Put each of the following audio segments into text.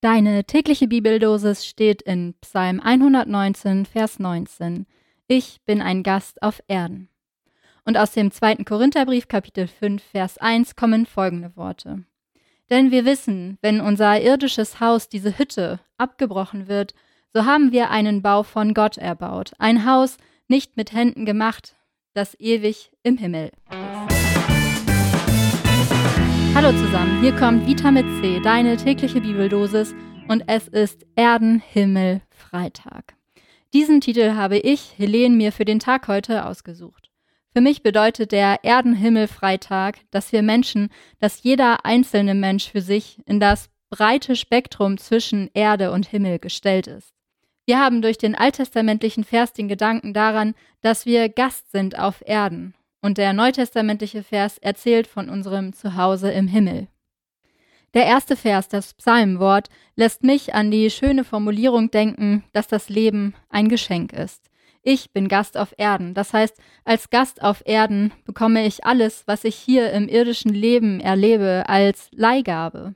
Deine tägliche Bibeldosis steht in Psalm 119, Vers 19. Ich bin ein Gast auf Erden. Und aus dem zweiten Korintherbrief, Kapitel 5, Vers 1 kommen folgende Worte. Denn wir wissen, wenn unser irdisches Haus, diese Hütte, abgebrochen wird, so haben wir einen Bau von Gott erbaut, ein Haus nicht mit Händen gemacht, das ewig im Himmel ist. Hallo zusammen, hier kommt Vita mit C, deine tägliche Bibeldosis und es ist Erden, Himmel, Freitag. Diesen Titel habe ich, Helene, mir für den Tag heute ausgesucht. Für mich bedeutet der Erden-Himmel-Freitag, dass wir Menschen, dass jeder einzelne Mensch für sich in das breite Spektrum zwischen Erde und Himmel gestellt ist. Wir haben durch den alttestamentlichen Vers den Gedanken daran, dass wir Gast sind auf Erden und der neutestamentliche Vers erzählt von unserem Zuhause im Himmel. Der erste Vers, das Psalmwort, lässt mich an die schöne Formulierung denken, dass das Leben ein Geschenk ist. Ich bin Gast auf Erden. Das heißt, als Gast auf Erden bekomme ich alles, was ich hier im irdischen Leben erlebe, als Leihgabe.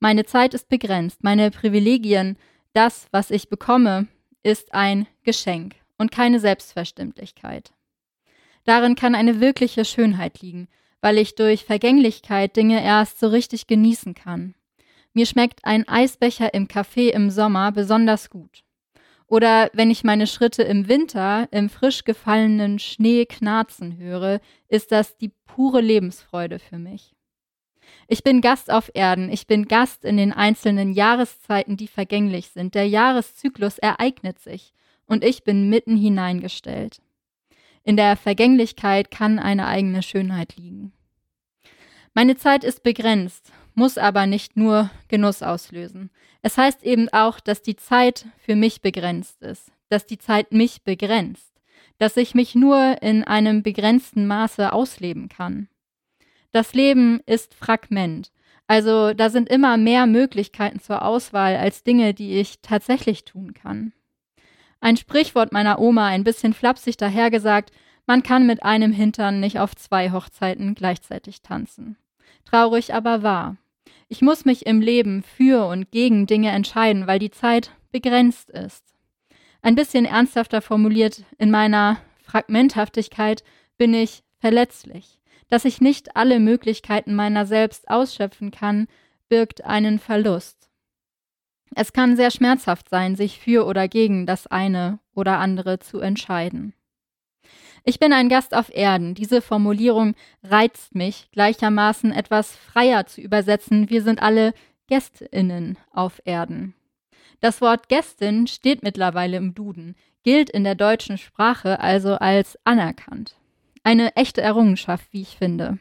Meine Zeit ist begrenzt, meine Privilegien, das, was ich bekomme, ist ein Geschenk und keine Selbstverständlichkeit. Darin kann eine wirkliche Schönheit liegen, weil ich durch Vergänglichkeit Dinge erst so richtig genießen kann. Mir schmeckt ein Eisbecher im Café im Sommer besonders gut. Oder wenn ich meine Schritte im Winter im frisch gefallenen Schnee knarzen höre, ist das die pure Lebensfreude für mich. Ich bin Gast auf Erden, ich bin Gast in den einzelnen Jahreszeiten, die vergänglich sind. Der Jahreszyklus ereignet sich und ich bin mitten hineingestellt. In der Vergänglichkeit kann eine eigene Schönheit liegen. Meine Zeit ist begrenzt, muss aber nicht nur Genuss auslösen. Es heißt eben auch, dass die Zeit für mich begrenzt ist, dass die Zeit mich begrenzt, dass ich mich nur in einem begrenzten Maße ausleben kann. Das Leben ist Fragment, also da sind immer mehr Möglichkeiten zur Auswahl als Dinge, die ich tatsächlich tun kann. Ein Sprichwort meiner Oma, ein bisschen flapsig dahergesagt, man kann mit einem Hintern nicht auf zwei Hochzeiten gleichzeitig tanzen. Traurig aber wahr. Ich muss mich im Leben für und gegen Dinge entscheiden, weil die Zeit begrenzt ist. Ein bisschen ernsthafter formuliert, in meiner Fragmenthaftigkeit bin ich verletzlich. Dass ich nicht alle Möglichkeiten meiner selbst ausschöpfen kann, birgt einen Verlust. Es kann sehr schmerzhaft sein, sich für oder gegen das eine oder andere zu entscheiden. Ich bin ein Gast auf Erden. Diese Formulierung reizt mich, gleichermaßen etwas freier zu übersetzen. Wir sind alle Gästinnen auf Erden. Das Wort Gästin steht mittlerweile im Duden, gilt in der deutschen Sprache also als anerkannt. Eine echte Errungenschaft, wie ich finde.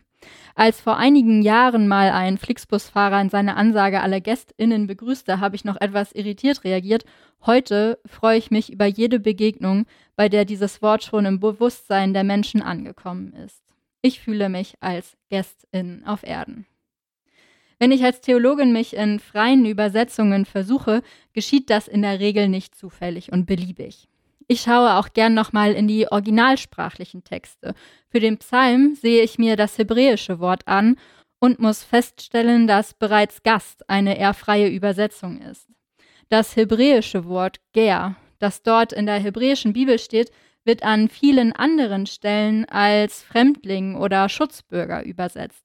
Als vor einigen Jahren mal ein Flixbusfahrer in seiner Ansage alle GästInnen begrüßte, habe ich noch etwas irritiert reagiert. Heute freue ich mich über jede Begegnung, bei der dieses Wort schon im Bewusstsein der Menschen angekommen ist. Ich fühle mich als Gästin auf Erden. Wenn ich als Theologin mich in freien Übersetzungen versuche, geschieht das in der Regel nicht zufällig und beliebig. Ich schaue auch gern nochmal in die originalsprachlichen Texte. Für den Psalm sehe ich mir das hebräische Wort an und muss feststellen, dass bereits Gast eine eher freie Übersetzung ist. Das hebräische Wort ger, das dort in der hebräischen Bibel steht, wird an vielen anderen Stellen als Fremdling oder Schutzbürger übersetzt.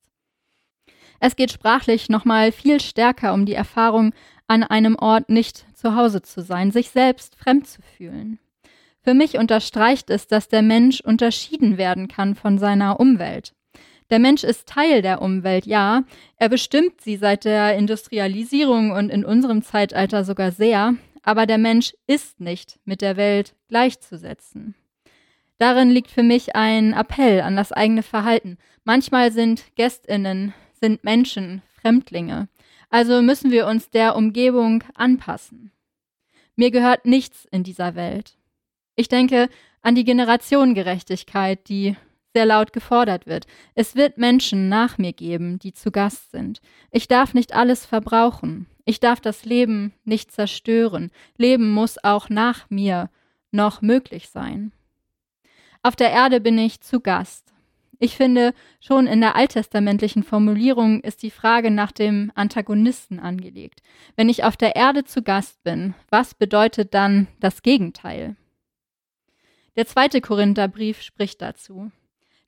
Es geht sprachlich nochmal viel stärker um die Erfahrung, an einem Ort nicht zu Hause zu sein, sich selbst fremd zu fühlen. Für mich unterstreicht es, dass der Mensch unterschieden werden kann von seiner Umwelt. Der Mensch ist Teil der Umwelt, ja, er bestimmt sie seit der Industrialisierung und in unserem Zeitalter sogar sehr, aber der Mensch ist nicht mit der Welt gleichzusetzen. Darin liegt für mich ein Appell an das eigene Verhalten. Manchmal sind Gästinnen, sind Menschen, Fremdlinge. Also müssen wir uns der Umgebung anpassen. Mir gehört nichts in dieser Welt. Ich denke an die Generationengerechtigkeit, die sehr laut gefordert wird. Es wird Menschen nach mir geben, die zu Gast sind. Ich darf nicht alles verbrauchen. Ich darf das Leben nicht zerstören. Leben muss auch nach mir noch möglich sein. Auf der Erde bin ich zu Gast. Ich finde, schon in der alttestamentlichen Formulierung ist die Frage nach dem Antagonisten angelegt. Wenn ich auf der Erde zu Gast bin, was bedeutet dann das Gegenteil? Der zweite Korintherbrief spricht dazu.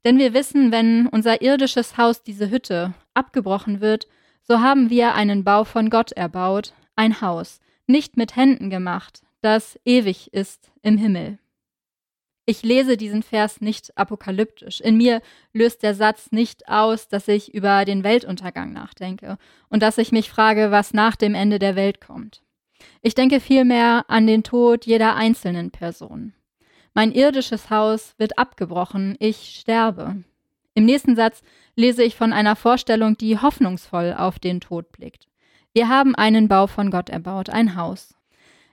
Denn wir wissen, wenn unser irdisches Haus, diese Hütte, abgebrochen wird, so haben wir einen Bau von Gott erbaut, ein Haus, nicht mit Händen gemacht, das ewig ist im Himmel. Ich lese diesen Vers nicht apokalyptisch. In mir löst der Satz nicht aus, dass ich über den Weltuntergang nachdenke und dass ich mich frage, was nach dem Ende der Welt kommt. Ich denke vielmehr an den Tod jeder einzelnen Person. Mein irdisches Haus wird abgebrochen, ich sterbe. Im nächsten Satz lese ich von einer Vorstellung, die hoffnungsvoll auf den Tod blickt. Wir haben einen Bau von Gott erbaut, ein Haus.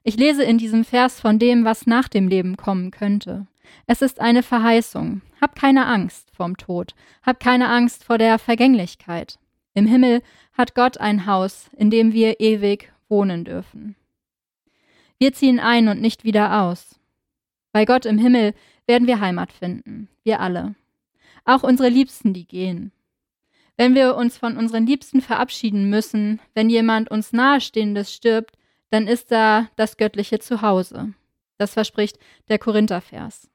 Ich lese in diesem Vers von dem, was nach dem Leben kommen könnte. Es ist eine Verheißung. Hab keine Angst vorm Tod. Hab keine Angst vor der Vergänglichkeit. Im Himmel hat Gott ein Haus, in dem wir ewig wohnen dürfen. Wir ziehen ein und nicht wieder aus. Bei Gott im Himmel werden wir Heimat finden, wir alle. Auch unsere Liebsten, die gehen. Wenn wir uns von unseren Liebsten verabschieden müssen, wenn jemand uns Nahestehendes stirbt, dann ist da das göttliche Zuhause. Das verspricht der Korinthervers.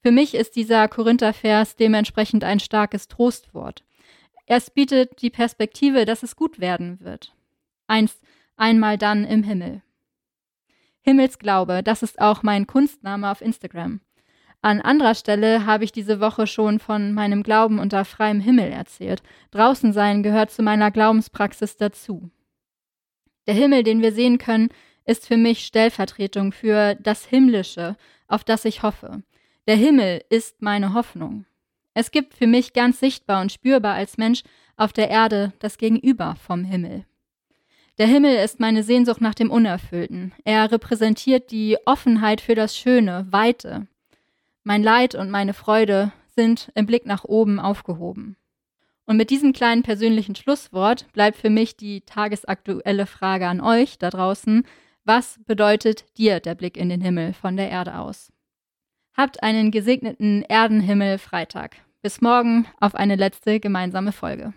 Für mich ist dieser Korinthervers dementsprechend ein starkes Trostwort. Es bietet die Perspektive, dass es gut werden wird. Einst einmal dann im Himmel. Himmelsglaube, das ist auch mein Kunstname auf Instagram. An anderer Stelle habe ich diese Woche schon von meinem Glauben unter freiem Himmel erzählt. Draußen sein gehört zu meiner Glaubenspraxis dazu. Der Himmel, den wir sehen können, ist für mich Stellvertretung für das Himmlische, auf das ich hoffe. Der Himmel ist meine Hoffnung. Es gibt für mich ganz sichtbar und spürbar als Mensch auf der Erde das Gegenüber vom Himmel. Der Himmel ist meine Sehnsucht nach dem Unerfüllten. Er repräsentiert die Offenheit für das Schöne, Weite. Mein Leid und meine Freude sind im Blick nach oben aufgehoben. Und mit diesem kleinen persönlichen Schlusswort bleibt für mich die tagesaktuelle Frage an euch da draußen. Was bedeutet dir der Blick in den Himmel von der Erde aus? Habt einen gesegneten Erdenhimmel Freitag. Bis morgen auf eine letzte gemeinsame Folge.